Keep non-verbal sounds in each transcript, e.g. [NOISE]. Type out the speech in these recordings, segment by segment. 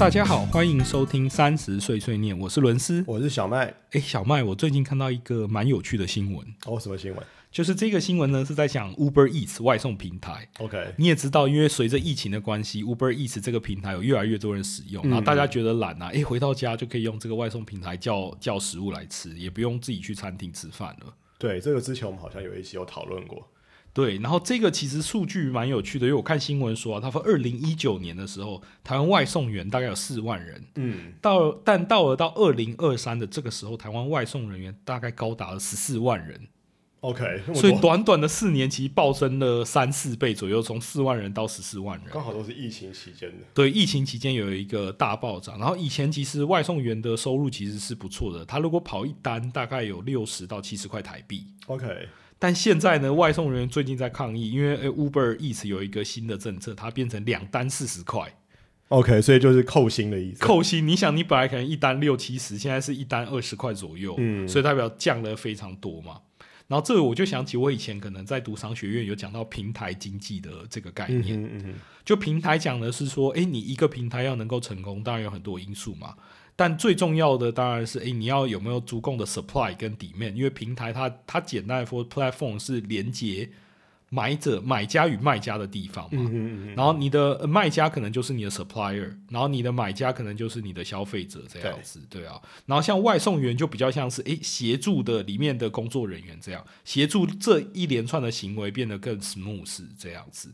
大家好，欢迎收听三十岁碎念，我是伦斯。我是小麦。哎，小麦，我最近看到一个蛮有趣的新闻，哦，什么新闻就是这个新闻呢是在讲 Uber Eats 外送平台。？OK，你也知道，因为随着疫情的关系，Uber Eats 这个平台有越来越多人使用，然后大家觉得懒啊，哎，回到家就可以用这个外送平台叫叫食物来吃，也不用自己去餐厅吃饭了。对，这个之前我们好像有一期有讨论过。对，然后这个其实数据蛮有趣的，因为我看新闻说啊，他说二零一九年的时候，台湾外送员大概有四万人，嗯，到但到了到二零二三的这个时候，台湾外送人员大概高达了十四万人，OK，所以短短的四年其实暴增了三四倍左右，从四万人到十四万人。刚好都是疫情期间的。对，疫情期间有一个大暴涨，然后以前其实外送员的收入其实是不错的，他如果跑一单大概有六十到七十块台币。OK，但现在呢，外送人员最近在抗议，因为呃 Uber Eats 有一个新的政策，它变成两单四十块 OK，所以就是扣薪的意思。扣薪。你想，你本来可能一单六七十，现在是一单二十块左右，嗯所以代表降了非常多嘛。然后这个我就想起我以前可能在读商学院有讲到平台经济的这个概嗯念，嗯嗯，就平台讲的是说，诶，你一个平台要能够成功，当然有很多因素嘛。但最重要的当然是，诶，你要有没有足够的 supply 跟底面，因为平台它它简单来说，platform 是连接买者、买家与卖家的地方嘛。嗯嗯嗯哼，然后你的呃卖家可能就是你的 supplier，然后你的买家可能就是你的消费者这样子，对啊。然后像外送员就比较像是诶协助的里面的工作人员这样，协助这一连串的行为变得更 smooth 这样子。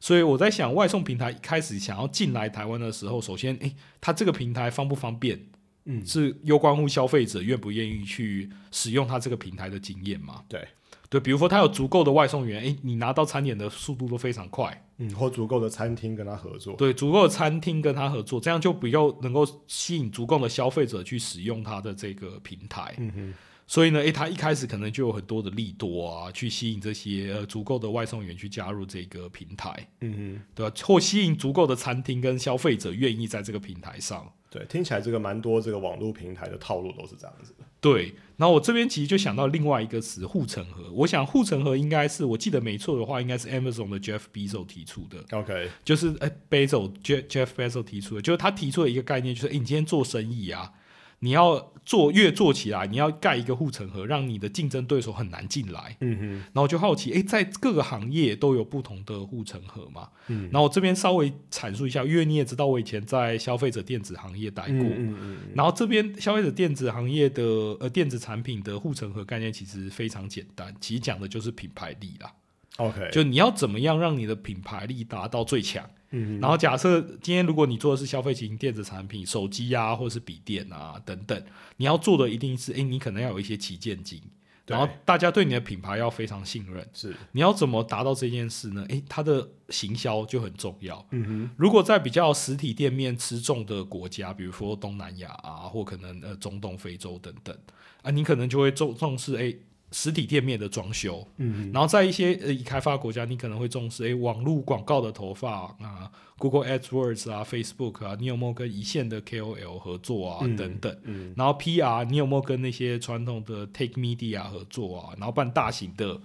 所以我在想，外送平台一开始想要进来台湾的时候，首先诶，它这个平台方不方便？嗯是攸关乎消费者愿不愿意去使用它这个平台的经验嘛？对，对，比如说它有足够的外送员，诶，你拿到餐点的速度都非常快，嗯，或足够的餐厅跟他合作。对，足够的餐厅跟他合作，这样就比较能够吸引足够的消费者去使用它的这个平台。嗯哼，所以呢，诶，他一开始可能就有很多的利多啊，去吸引这些呃足够的外送员去加入这个平台，嗯对吧？或吸引足够的餐厅跟消费者愿意在这个平台上。对，听起来这个蛮多这个网络平台的套路都是这样子的。对，然后我这边其实就想到另外一个词护城河。我想护城河应该是我记得没错的话，应该是 Amazon 的 Jeff Bezos 提出的。OK，就是哎，Bezos Jeff Jeff Bezos 提出的，就是他提出的一个概念，就是哎，你今天做生意啊，你要做越做起来，你要盖一个护城河，让你的竞争对手很难进来。嗯哼，然后我就好奇，哎，在各个行业都有不同的护城河嘛？嗯然后我这边稍微阐述一下，因为你也知道，我以前在消费者电子行业待过。嗯嗯嗯然后这边消费者电子行业的呃电子产品的护城河概念其实非常简单，其实讲的就是品牌力啦。，OK，就你要怎么样让你的品牌力达到最强？嗯然后假设今天如果你做的是消费型电子产品，手机啊，或者是笔电啊等等，你要做的一定是，哎，你可能要有一些旗舰机，然后大家对你的品牌要非常信任。是，你要怎么达到这件事呢？诶，它的行销就很重要。嗯哼，如果在比较实体店面吃重的国家，比如说东南亚啊，或可能呃中东、非洲等等啊，你可能就会重重视诶实体店面的装修，嗯然后在一些呃已开发国家，你可能会重视诶网络广告的投放啊，Google AdWords 啊，Facebook 啊，你有没有跟一线的 KOL 合作啊、嗯等等。嗯然后 PR 你有没有跟那些传统的 Take Media 合作啊？然后办大型的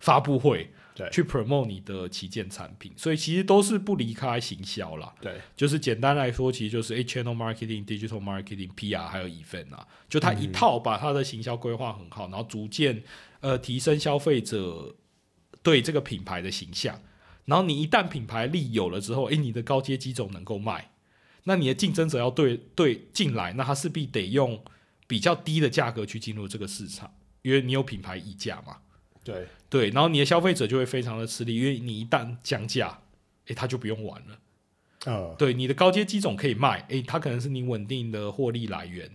发布会，对去 promote 你的旗舰产品，所以其实都是不离开行销啦。对，就是简单来说，其实就是 A channel marketing、digital marketing、PR 还有 event 啊，就它一套把它的行销规划很好，然后逐渐呃提升消费者对这个品牌的形象。然后你一旦品牌力有了之后，诶，你的高阶机种能够卖，那你的竞争者要对对进来，那他势必得用比较低的价格去进入这个市场，因为你有品牌溢价嘛。对，对，然后你的消费者就会非常的吃力，因为你一旦降价，诶，他就不用玩了。呃，对，你的高阶机种可以卖，诶，它可能是你稳定的获利来源。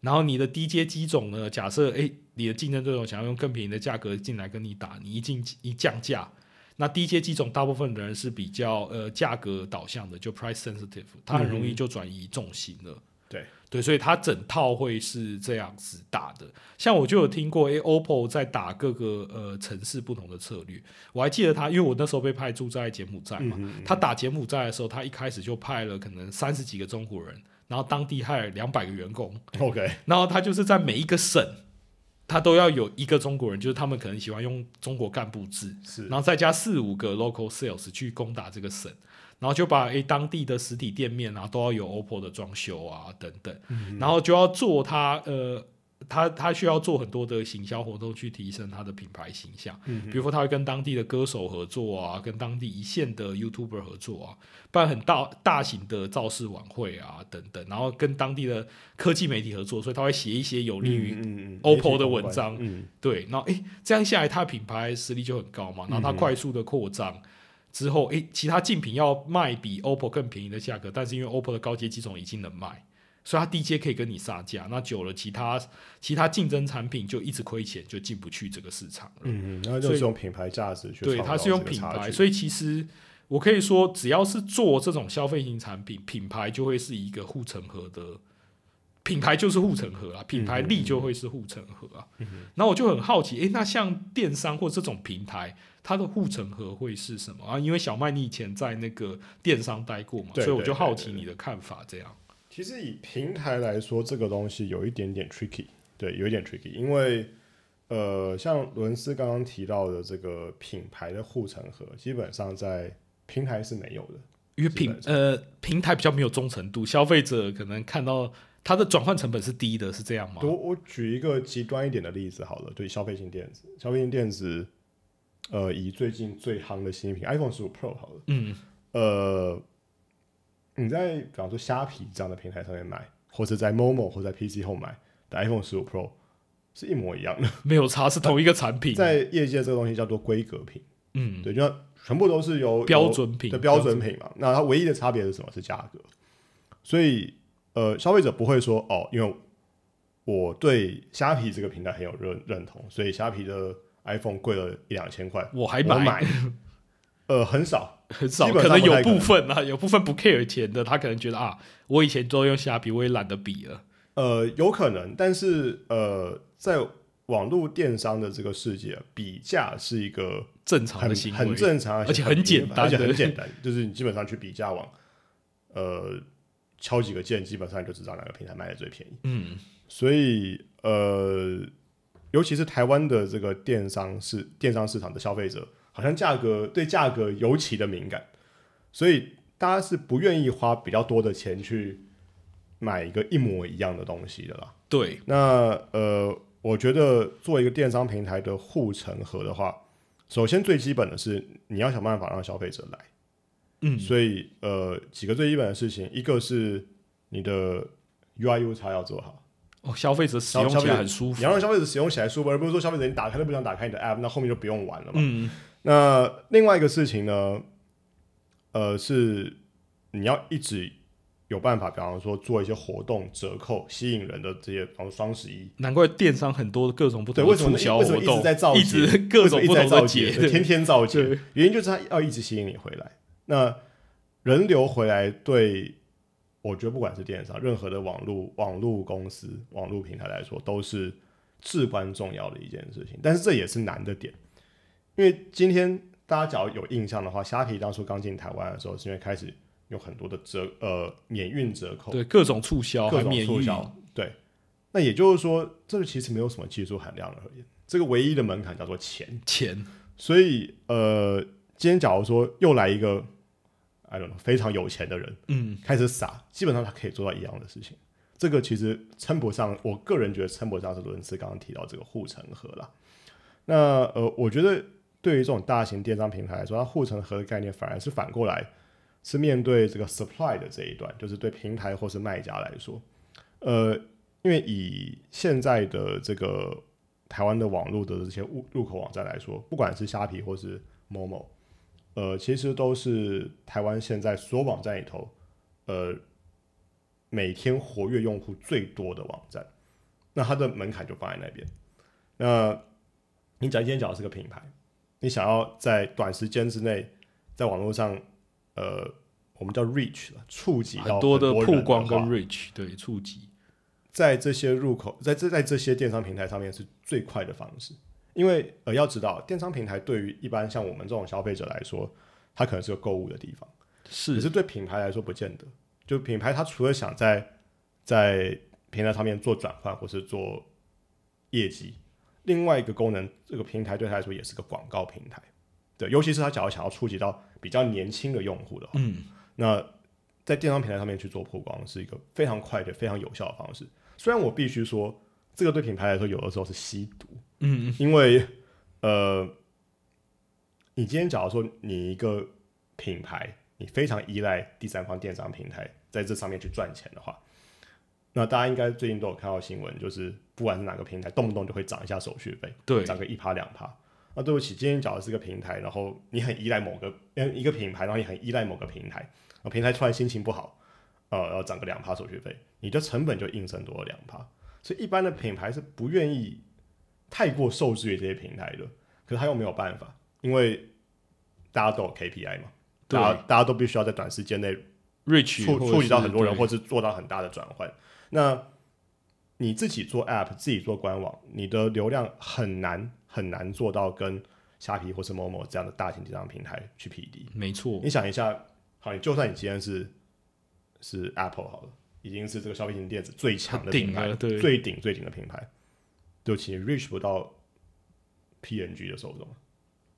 然后你的低阶机种呢，假设诶，你的竞争对手想要用更便宜的价格进来跟你打，你一进一降价，那低阶机种大部分的人是比较呃价格导向的，就 price sensitive，它很容易就转移重心了。对对，所以它整套会是这样子打的。像我就有听过，诶 o p p o 在打各个呃城市不同的策略。我还记得他，因为我那时候被派驻在柬埔寨嘛，嗯他打柬埔寨的时候，他一开始就派了可能三十几个中国人，然后当地还有两百个员工，OK，然后他就是在每一个省，他都要有一个中国人，就是他们可能喜欢用中国干部制，是然后再加四五个 local sales 去攻打这个省。然后就把诶当地的实体店面啊都要有 OPPO 的装修啊等等，嗯然后就要做它呃。他他需要做很多的行销活动去提升他的品牌形象，嗯比如说他会跟当地的歌手合作啊，跟当地一线的 YouTuber 合作啊，办很大大型的造势晚会啊等等，然后跟当地的科技媒体合作，所以他会写一些有利于 OPPO 的文章嗯对，然后诶，这样下来，它的品牌实力就很高嘛，然后它快速的扩张。之后，诶，其他竞品要卖比 OPPO 更便宜的价格，但是因为 OPPO 的高阶机种已经能卖，所以它低阶可以跟你杀价。那久了，其他其他竞争产品就一直亏钱，就进不去这个市场了。嗯嗯，然后就是用品牌价值去对，它是用品牌，所以其实我可以说，只要是做这种消费型产品，品牌就会是一个护城河的，品牌就是护城河啊，品牌力就会是护城河啊。嗯然后我就很好奇，诶，那像电商或这种平台，它的护城河会是什么啊？因为小麦你以前在那个电商待过嘛，对所以我就好奇你的看法。这样，其实以平台来说，这个东西有一点点 tricky，对，有一点 tricky，因为呃，像伦斯刚刚提到的这个品牌的护城河，基本上在平台是没有的。因为平呃平台比较没有忠诚度，消费者可能看到它的转换成本是低的，是这样吗？我我举一个极端一点的例子好了，对消费性电子，消费性电子，呃，以最近最夯的新品 iPhone 十五 Pro 好了，嗯，呃，你在比方说虾皮这样的平台上面买，或者在 Momo 或者在 PC 后买的 iPhone 十五 Pro 是一模一样的，没有差，是同一个产品。在业界这个东西叫做规格品，嗯，对，就像全部都是由标准品的标准品嘛，那它唯一的差别是什么？是价格。所以呃，消费者不会说哦，因为我对虾皮这个平台很有认认同，所以虾皮的 iPhone 贵了一两千块，我还我买买。[LAUGHS] 呃，很少，很少，可能有部分啊，有部分不 care 钱的，他可能觉得啊，我以前都用虾皮，我也懒得比了。呃，有可能，但是呃，在网络电商的这个世界，比价是一个正常很的行为，很正常，而且很简单而且很简单，[LAUGHS] 就是你基本上去比价网，呃，敲几个键，基本上就知道哪个平台卖的最便宜。嗯，所以呃，尤其是台湾的这个电商市电商市场的消费者，好像价格对价格尤其的敏感，所以大家是不愿意花比较多的钱去买一个一模一样的东西的啦。对，那呃，我觉得做一个电商平台的护城河的话，首先最基本的是你要想办法让消费者来。嗯，所以呃，几个最基本的事情，一个是你的 UI U 叉要做好，哦，消费者使用起来很舒服。你要。让消费者使用起来舒服，而不是说消费者你打开都不想打开你的 App，那后面就不用玩了嘛。嗯，那另外一个事情呢，呃，是你要一直有办法，比方说做一些活动折扣，吸引人的这些，比方说双十一，难怪电商很多各种不对，同的促为什么为什么一直在造一节直各种不同的直在造节，天天造节，原因就是他要一直吸引你回来。那人流回来对，我觉得不管是电商，任何的网络网络公司、网络平台来说，都是至关重要的一件事情。但是这也是难的点，因为今天大家只要有印象的话，虾皮当初刚进台湾的时候，是因为开始有很多的折呃免运折扣，对各种促销，各种促销，对。那也就是说，这个其实没有什么技术含量而言，这个唯一的门槛叫做钱。钱，所以呃，今天假如说又来一个，I don't know，非常有钱的人嗯，开始撒，基本上他可以做到一样的事情。这个其实称不上，我个人觉得称不上是伦斯刚刚提到这个护城河啦。那呃，我觉得对于这种大型电商平台来说，它护城河的概念反而是反过来，是面对这个 supply 的这一段，就是对平台或是卖家来说，呃，因为以现在的这个台湾的网络的这些入入口网站来说，不管是虾皮或是某某，呃，其实都是台湾现在所有网站里头，呃，每天活跃用户最多的网站，那它的门槛就放在那边。那你假如今天讲的是个品牌，你想要在短时间之内在网络上，呃，我们叫 reach 了，触及到很多的曝光跟 reach，对，触及，在这些入口，在这在这些电商平台上面是最快的方式。因为呃，要知道，电商平台对于一般像我们这种消费者来说，它可能是个购物的地方，可是是对品牌来说不见得。就品牌，它除了想在在平台上面做转换或是做业绩，另外一个功能，这个平台对它来说也是个广告平台。对，尤其是他假如想要触及到比较年轻的用户的话，嗯，那在电商平台上面去做曝光是一个非常快的、非常有效的方式。虽然我必须说，这个对品牌来说有的时候是吸毒，嗯，因为呃，你今天假如说你一个品牌，你非常依赖第三方电商平台在这上面去赚钱的话，那大家应该最近都有看到新闻，就是不管是哪个平台，动不动就会涨一下手续费，对，涨个一趴两趴。那对不起，今天假如是个平台，然后你很依赖某个嗯一个品牌，然后你很依赖某个平台，然后平台突然心情不好，呃，要涨个两趴手续费，你的成本就应声多了两趴。所以一般的品牌是不愿意太过受制于这些平台了，可是他又没有办法，因为大家都有 KPI 嘛，对。大家大家都必须要在短时间内 rich 触触及到很多人，或或是做到很大的转换。那你自己做 App，自己做官网，你的流量很难很难做到跟虾皮或是某某这样的大型电商平台去匹敌。没错，你想一下，好，你就算你今天是是 Apple 好了，已经是这个消费型电子最强的品牌，最顶最顶的品牌，对不起你，reach 不到 PNG 的受众。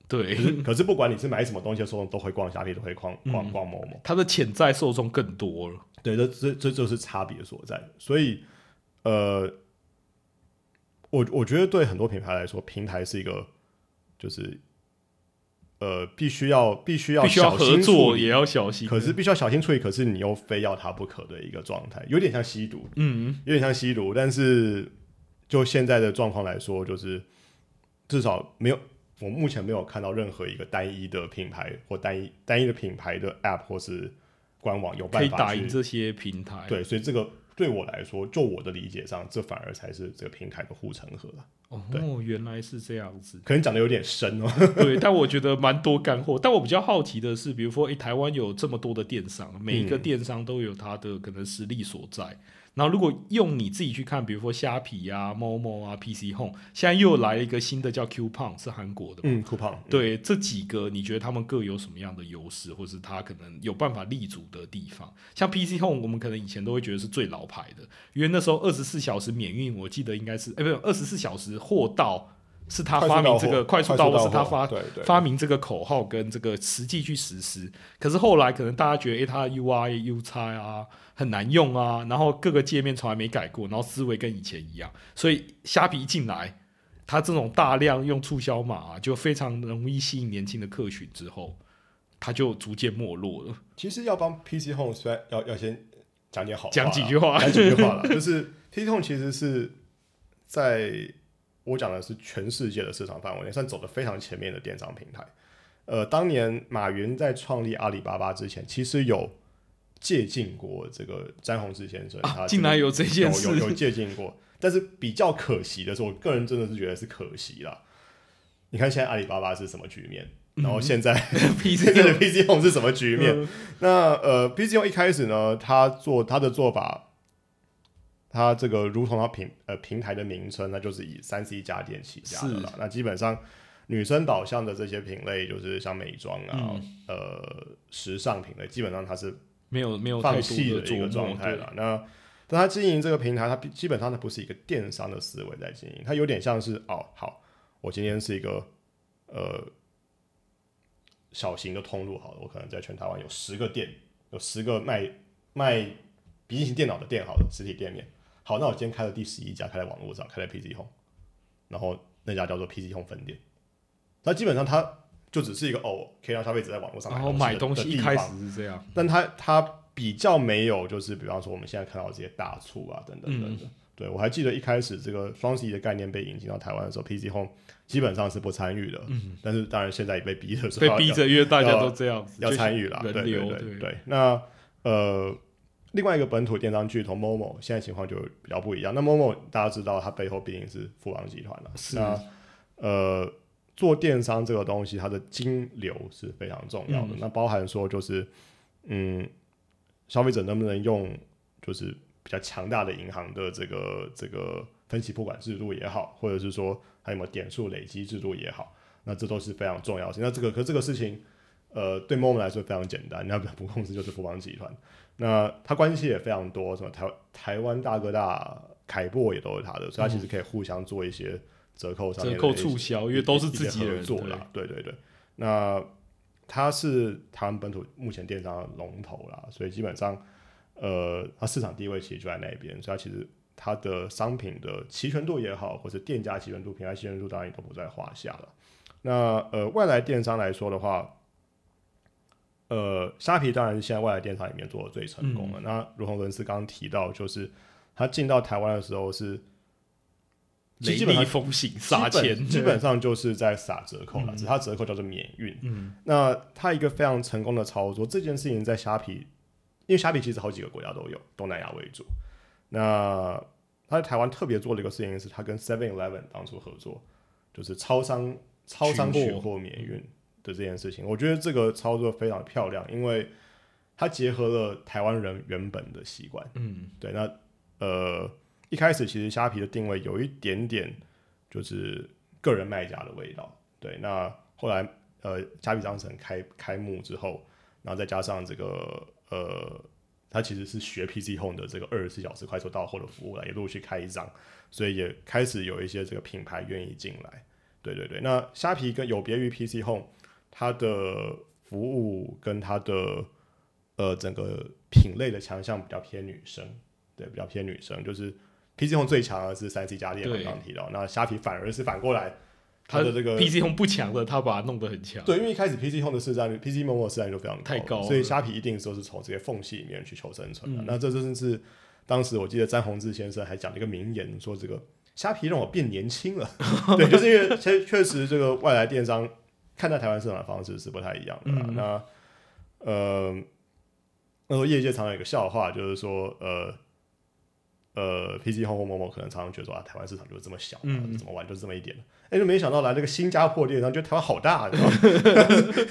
对可，是 [LAUGHS] 可是不管你是买什么东西的受众，都会逛虾皮，都会逛嗯逛逛某某。它的潜在受众更多了，对，这这这就是差别所在。所以，呃，我我觉得对很多品牌来说，平台是一个就是呃必须要必须要必须要合作，理也要小心，可是必须要小心处理，可是你又非要它不可的一个状态，有点像吸毒，嗯，有点像吸毒。但是就现在的状况来说，就是至少没有。我目前没有看到任何一个单一的品牌或单一单一的品牌的 App 或是官网有可以打办法去赢这些平台，对，所以这个对我来说，就我的理解上，这反而才是这个平台的护城河。哦，原来是这样子，可能讲的有点深哦。[LAUGHS] 对，但我觉得蛮多干货。但我比较好奇的是，比如说，诶，台湾有这么多的电商，每一个嗯电商都有它的可能实力所在。然后，如果用你自己去看，比如说虾皮啊、某某啊、PC Home，现在又来了一个新的叫 Q 胖，是韩国的嘛。嗯，酷胖，对这几个，你觉得他们各有什么样的优势，或是他可能有办法立足的地方？像 PC Home，我们可能以前都会觉得是最老牌的，因为那时候二十四小时免运，我记得应该是，哎、不是二十四小时货到，是他发明这个快速到货，是他发发明这个口号跟这个实际去实施。可是后来可能大家觉得，诶，它的 UI、U 差啊很难用啊，然后各个界面从来没改过，然后思维跟以前一样，所以虾皮一进来。它这种大量用促销码、啊，就非常容易吸引年轻的客群，之后它就逐渐没落了。其实要帮 PC Home，虽然要要先讲点好讲几句话讲几句话了。[LAUGHS] 就是 PC Home 其实是在我讲的是全世界的市场范围内，算走的非常前面的电商平台。呃，当年马云在创立阿里巴巴之前，其实有借鉴过这个詹宏志先生，他啊，竟然有这件事，有有有借鉴过，但是比较可惜的是，我个人真的是觉得是可惜啦。你看现在阿里巴巴是什么局面，然后现在、[LAUGHS] 嗯 PC 现在的 PC Home 是什么局面？嗯那呃，PC Home 一开始呢，他做他的做法，他这个如同它平呃平台的名称，那就是以三 C 家电起家的啦。那基本上女生导向的这些品类，就是像美妆啊、嗯呃时尚品类，基本上它是没有没有放弃的一个状态了。那但他经营这个平台，它基本上它不是一个电商的思维在经营，它有点像是哦，好，我今天是一个呃小型的通路，好了，我可能在全台湾有十个店，有十个卖卖笔记型电脑的店，好了，实体店面。好，那我今天开了第十一家，开在网络上，开在 PC Home，然后那家叫做 PC Home 分店。那基本上它就只是一个哦，可以让消费者在网络上然后买东西一开始是这样，但它它比较没有，就是比方说我们现在看到这些大促啊等等等等。嗯对我还记得一开始这个双十一的概念被引进到台湾的时候，PC Home 基本上是不参与的。嗯，但是当然现在也被逼着说被逼着，因为大家都这样子，要就参与啦。人对对流对对。那呃，另外一个本土电商巨头 Momo 现在情况就比较不一样。那 Momo 大家知道，它背后毕竟是富邦集团了。是那呃，做电商这个东西，它的金流是非常重要的。嗯那包含说就是，嗯，消费者能不能用就是比较强大的银行的这个这个分期付款制度也好，或者是说还有没有点数累积制度也好，那这都是非常重要的。那这个可这个事情，呃，对 Momo 来说非常简单，那母公司就是富邦集团，那它关系也非常多，什么台台湾大哥大、凯擘也都是他的，所以它其实可以互相做一些折扣上面折扣的促销，因为都是自己人做的对啦，对对对。那它是台湾本土目前电商的龙头啦，所以基本上呃，它市场地位其实就在那边，所以它其实它的商品的齐全度也好，或者店家齐全度、品牌齐全度，当然也都不在话下了。那呃，外来电商来说的话，呃，虾皮当然是现在外来电商里面做的最成功的。那如同伦斯刚刚提到，就是他进到台湾的时候是雷基本上厉风行杀钱，基本上就是在撒折扣了，只是它折扣叫做免运。嗯，那他一个非常成功的操作，这件事情在虾皮，因为虾皮其实好几个国家都有，东南亚为主。那他在台湾特别做了一个事情，是他跟 Seven Eleven 当初合作，就是超商超商取货免运的这件事情。我觉得这个操作非常漂亮，因为它结合了台湾人原本的习惯。嗯，对，那呃，一开始其实虾皮的定位有一点点就是个人卖家的味道。对，那后来呃，虾皮商城开开幕之后，然后再加上这个呃，它其实是学 PC Home 的这个二十四小时快速到货的服务了，也陆续开张，所以也开始有一些这个品牌愿意进来。对对对，那虾皮跟有别于 PC Home，它的服务跟它的呃整个品类的强项比较偏女生，对，比较偏女生，就是 PC Home 最强的是三 C 家电，刚刚提到，那虾皮反而是反过来，它他的这个 PC 红不强的，他把它弄得很强。对，因为一开始 PC Home 的市占率，PC Momo 的市占率就非常太高所以虾皮一定都是从这些缝隙里面去求生存的。嗯那这真的是当时我记得詹宏志先生还讲了一个名言，说这个虾皮让我变年轻了。[LAUGHS] 对，就是因为确确实这个外来电商看待台湾市场的方式是不太一样的那呃，那时候业界常常有一个笑话，就是说呃。呃，PC Home 或某某可能常常觉得说啊，台湾市场就是这么小，嗯怎么玩就是这么一点。哎、就没想到来这个新加坡电商，觉得台湾好大，你知道吗？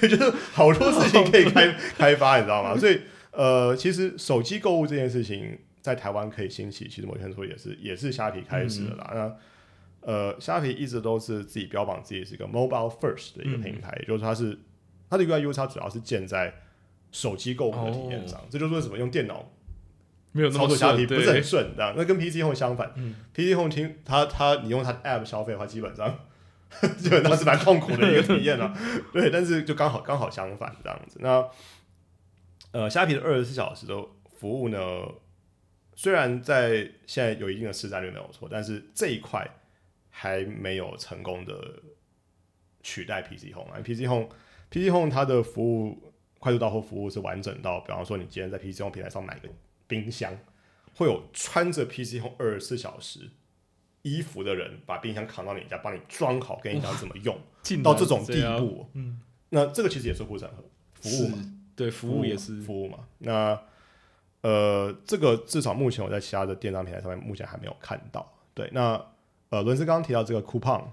[LAUGHS] 就是好多事情可以开开发，你知道吗？[LAUGHS] 所以呃，其实手机购物这件事情在台湾可以兴起，其实某天说也是也是虾皮开始的啦。那呃，虾皮一直都是自己标榜自己是一个 mobile first 的一个平台，也就是它是它的 UI U 它主要是建在手机购物的体验上，这就是为什么用电脑没有操作虾皮不是很顺，这样那跟 PC Home 相反、嗯 p c Home 听它它你用它的 App 消费的话，基本上 [LAUGHS] 基本上是蛮痛苦的一个体验啊。对，但是就刚好刚好相反这样子。那呃，虾皮的二十四小时的服务呢，虽然在现在有一定的市占率没有错，但是这一块还没有成功的取代 PC Home 啊。PC Home PC Home 它的服务快速到货服务是完整到，比方说你今天在 PC Home 平台上买个冰箱，会有穿着 PC Home 二十四小时衣服的人把冰箱扛到你家，帮你装好，跟你讲怎么用，进到这种地步。嗯，那这个其实也是护城河服务嘛，对，服务也是，服务嘛。那呃，这个至少目前我在其他的电商平台上面目前还没有看到。对，那呃，伦斯刚刚提到这个 Coupon。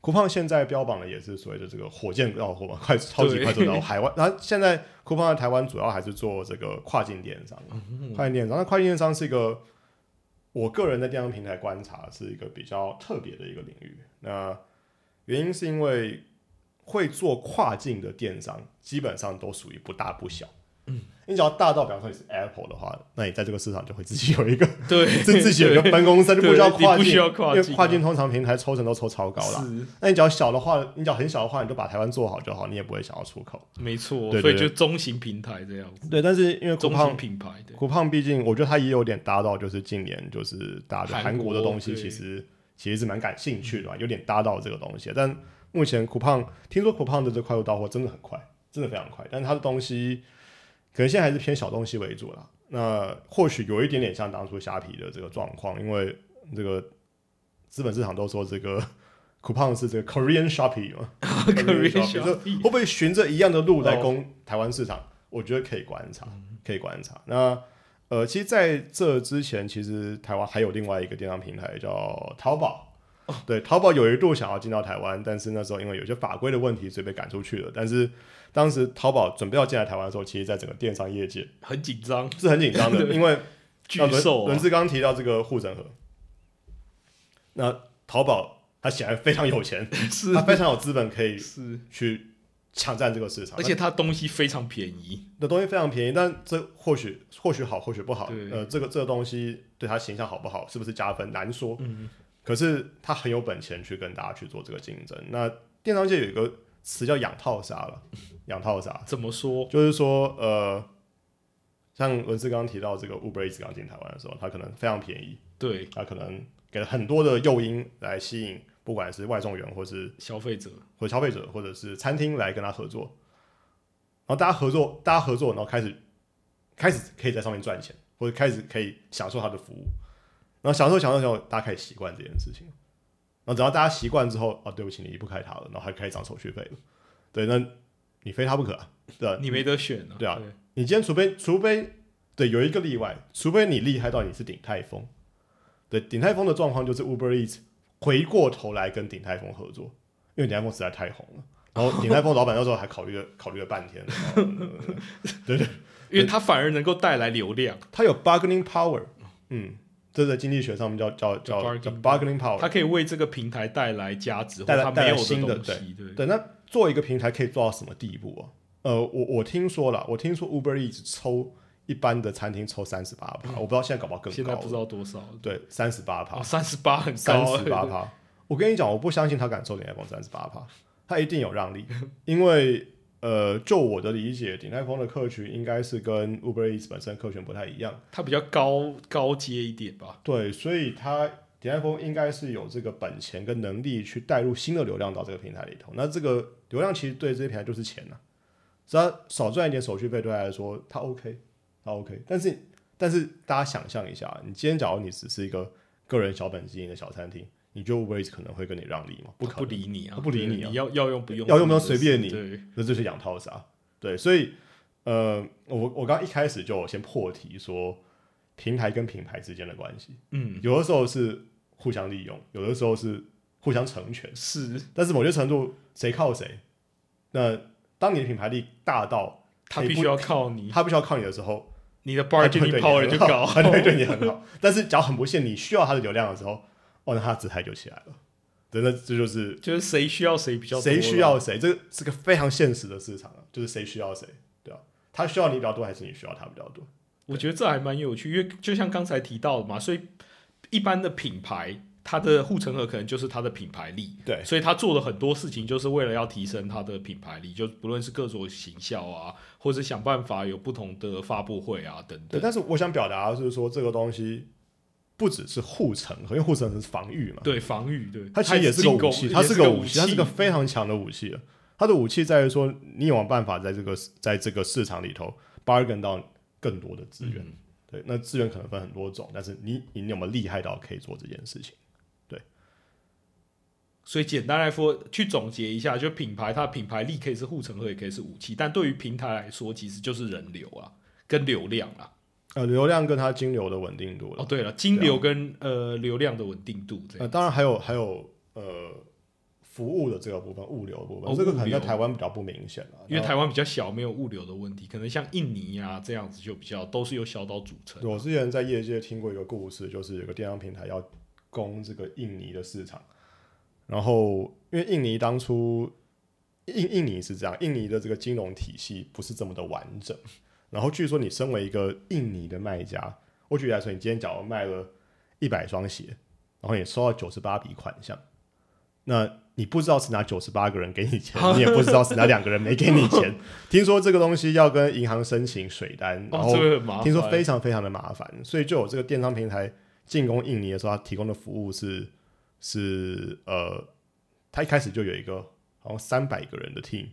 Coupon 现在标榜的也是所谓的这个火箭到货嘛，快超级快速到海外。[LAUGHS] 然后现在 Coupon 在台湾主要还是做这个跨境电商，嗯跨境电商。那跨境电商是一个我个人在电商平台观察是一个比较特别的一个领域。那原因是因为会做跨境的电商，基本上都属于不大不小。嗯，你只要大到，比方说你是 Apple 的话，那你在这个市场就会自己有一个，[LAUGHS] 对，自自己有一个分公司，就不需要跨境，对你不需要跨境啊因为跨境通常平台抽成都抽超高啦。是那你只要小的话，你只要很小的话，你就把台湾做好就好，你也不会想要出口。没错，所以就中型平台这样子，对，但是因为酷中型胖，品牌的，酷胖毕竟我觉得它也有点搭到，就是近年就是大家对韩韩国的国东西其实其实是蛮感兴趣的嘛，有点搭到这个东西。但目前酷胖听说酷胖的这快速到货真的很快，真的非常快，但是它的东西可能现在还是偏小东西为主啦。那或许有一点点像当初虾皮的这个状况，因为这个资本市场都说这个 [LAUGHS] coupon 是这个 Korean Shopee 嘛 [LAUGHS] Korean Shopee，就 Shopee 会不会循着一样的路来哦攻台湾市场？我觉得可以观察，可以观察。那呃，其实在这之前，其实台湾还有另外一个电商平台叫淘宝。对，淘宝有一度想要进到台湾，但是那时候因为有些法规的问题，所以被赶出去了。但是当时淘宝准备要进来台湾的时候，其实在整个电商业界很紧张，是很紧张的，[LAUGHS] 因为巨兽啊。伦，志刚提到这个护城河，那淘宝它显然非常有钱，[LAUGHS] 是。它非常有资本可以是，去抢占这个市场，而且它东西非常便宜，的东西非常便宜，但这或许或许好，或许不好。对。呃，这个这个东西对它形象好不好，是不是加分难说。嗯，可是它很有本钱去跟大家去做这个竞争。那电商界有一个词叫养套杀了，养套杀。怎么说？就是说呃，像文斯刚刚提到这个 Uber Eats 刚进台湾的时候，它可能非常便宜，对。它可能给了很多的诱因来吸引，不管是外送员或是消费者，或消费者或者是餐厅来跟他合作，然后大家合作，大家合作，然后开始开始可以在上面赚钱，或者开始可以享受他的服务，然后享受享受享受，大家开始习惯这件事情，然后等到大家习惯之后，啊，对不起，你离不开它了，然后还开始涨手续费了，对，那你非他不可啊，对吧？你没得选啊。对啊你今天除非除非对有一个例外，除非你厉害到你是鼎泰丰，对鼎泰丰的状况就是 Uber Eats 回过头来跟鼎泰丰合作，因为鼎泰丰实在太红了。然后鼎泰丰老板那时候还考虑了考虑了半天，对对，[LAUGHS] 因为它反而能够带来流量，他有 bargaining power，嗯，这在经济学上面叫叫叫 bargaining 叫 bargaining power。它可以为这个平台带来价值，或带来它没有带来新的。对，对，那做一个平台可以做到什么地步啊？呃，我我听说了，我听说 Uber Eats 抽一般的餐厅抽三十八趴，我不知道现在搞不好更高。现在不知道多少，对，三十八趴哦，，三十八很三，十八趴。我跟你讲，我不相信他敢抽鼎泰丰三十八趴，他一定有让利，因为呃，就我的理解，鼎泰丰的客群应该是跟 Uber Eats 本身客群不太一样，它比较高高阶一点吧。对，所以它鼎泰丰应该是有这个本钱跟能力去带入新的流量到这个平台里头。那这个流量其实对这些平台就是钱呐、只要少赚一点手续费，对他来说他 OK，他 OK。但是但是大家想象一下，你今天假如你只是一个个人小本经营的小餐厅，你觉得 Uber Eats 可能会跟你让利吗？不可不，理你啊，不理你啊。你要要用不用，要用不用随便你对，那就是养套杀。对，所以呃，我我刚一开始就先破题说平台跟品牌之间的关系，嗯，有的时候是互相利用，有的时候是互相成全，是。但是某些程度谁靠谁？那当你的品牌力大到他必须要靠你，他必须要靠你的时候，你的 bargaining power 就高。他就会对你很好。但是假如很不幸你需要他的流量的时候，哦，那他的姿态就起来了。真的这就是就是谁需要谁比较谁需要谁，这是个非常现实的市场啊，就是谁需要谁，对吧、他需要你比较多，还是你需要他比较多？我觉得这还蛮有趣，因为就像刚才提到的嘛，所以一般的品牌它的护城河可能就是它的品牌力，对所以他做了很多事情，就是为了要提升它的品牌力，就不论是各种行销啊，或者想办法有不同的发布会啊等对，等。但是我想表达的是说，这个东西不只是护城河，因为护城河是防御嘛，对防御，对它其实也是个武器，它是个武器，它是器个非常强的武器了。它的武器在于说，你有办法在这个在这个市场里头 bargain 到更多的资源？嗯对，那资源可能分很多种，但是你你有没有厉害到可以做这件事情？所以简单来说，去总结一下，就品牌它的品牌力可以是护城河，也可以是武器，但对于平台来说，其实就是人流啊，跟流量啊。呃，流量跟它金流的稳定度。哦，对了，金流跟、呃流量的稳定度这呃，当然还有还有呃服务的这个部分，物流的部分，哦这个可能在台湾比较不明显啊，因为台湾比较小，没有物流的问题，可能像印尼啊这样子就比较都是由小岛组成。我之前在业界听过一个故事，就是有个电商平台要攻这个印尼的市场，然后因为印尼当初印印尼是这样，印尼的这个金融体系不是这么的完整，然后据说你身为一个印尼的卖家，我举例来说，你今天假如卖了一百双鞋，然后你收到九十八笔款项，那你不知道是哪九十八个人给你钱，你也不知道是哪两个人没给你钱。听说这个东西要跟银行申请水单，然哦，后。听说非常非常的麻烦，所以就有这个电商平台进攻印尼的时候，它提供的服务是是呃，他一开始就有一个好像三百个人的 team，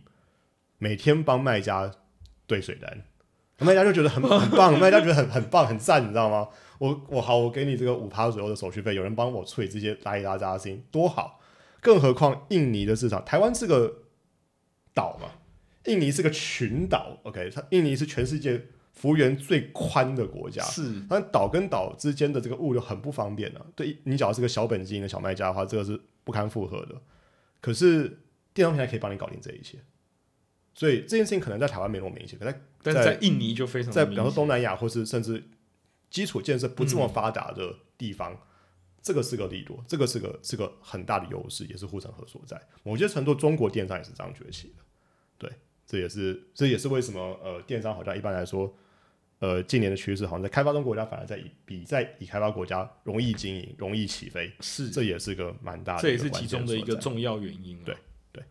每天帮卖家对水单，卖家就觉得很很棒，卖家觉得很很棒很赞，你知道吗？我我好，我给你这个五趴左右的手续费，有人帮我处理这些拉一拉杂的事情，多好！更何况印尼的市场，台湾是个岛嘛，印尼是个群岛，OK，它印尼是全世界幅员最宽的国家，是但岛跟岛之间的这个物流很不方便啊。对你假如是个小本经营的小卖家的话，这个是不堪负荷的。可是电商平台可以帮你搞定这一切，所以这件事情可能在台湾没那么明显，可在但在印尼就非常在比方说东南亚或是甚至基础建设不这么发达的地方，这个是个利多，这个是个是个很大的优势，也是护城河所在。某些程度，中国电商也是这样崛起的。对，这也是这也是为什么呃，电商好像一般来说，呃，近年的趋势好像在开发中国家反而在比在已开发国家容易经营、容易起飞，是这也是个蛮大的，这也是其中的一个。重要原因、啊。对对，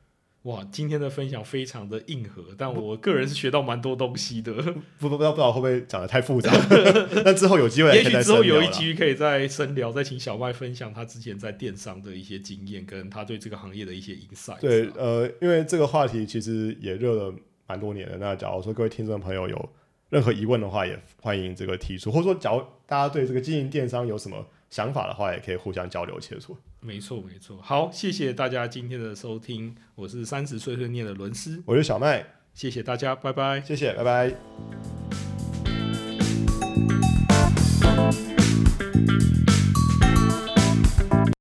哇，今天的分享非常的硬核，但我个人是学到蛮多东西的。不不不知道不知道会不会讲的太复杂，[LAUGHS] 那之后有机会也许之后有一集可以再深聊，再请小麦分享他之前在电商的一些经验，跟他对这个行业的一些 insight。对，呃，因为这个话题其实也热了蛮多年的。那假如说各位听众朋友有任何疑问的话，也欢迎这个提出，或者说假如大家对这个经营电商有什么想法的话，也可以互相交流切磋。没错没错。好，谢谢大家今天的收听，我是三十岁碎念的伦斯，我是小麦，谢谢大家，拜拜。谢谢，拜拜。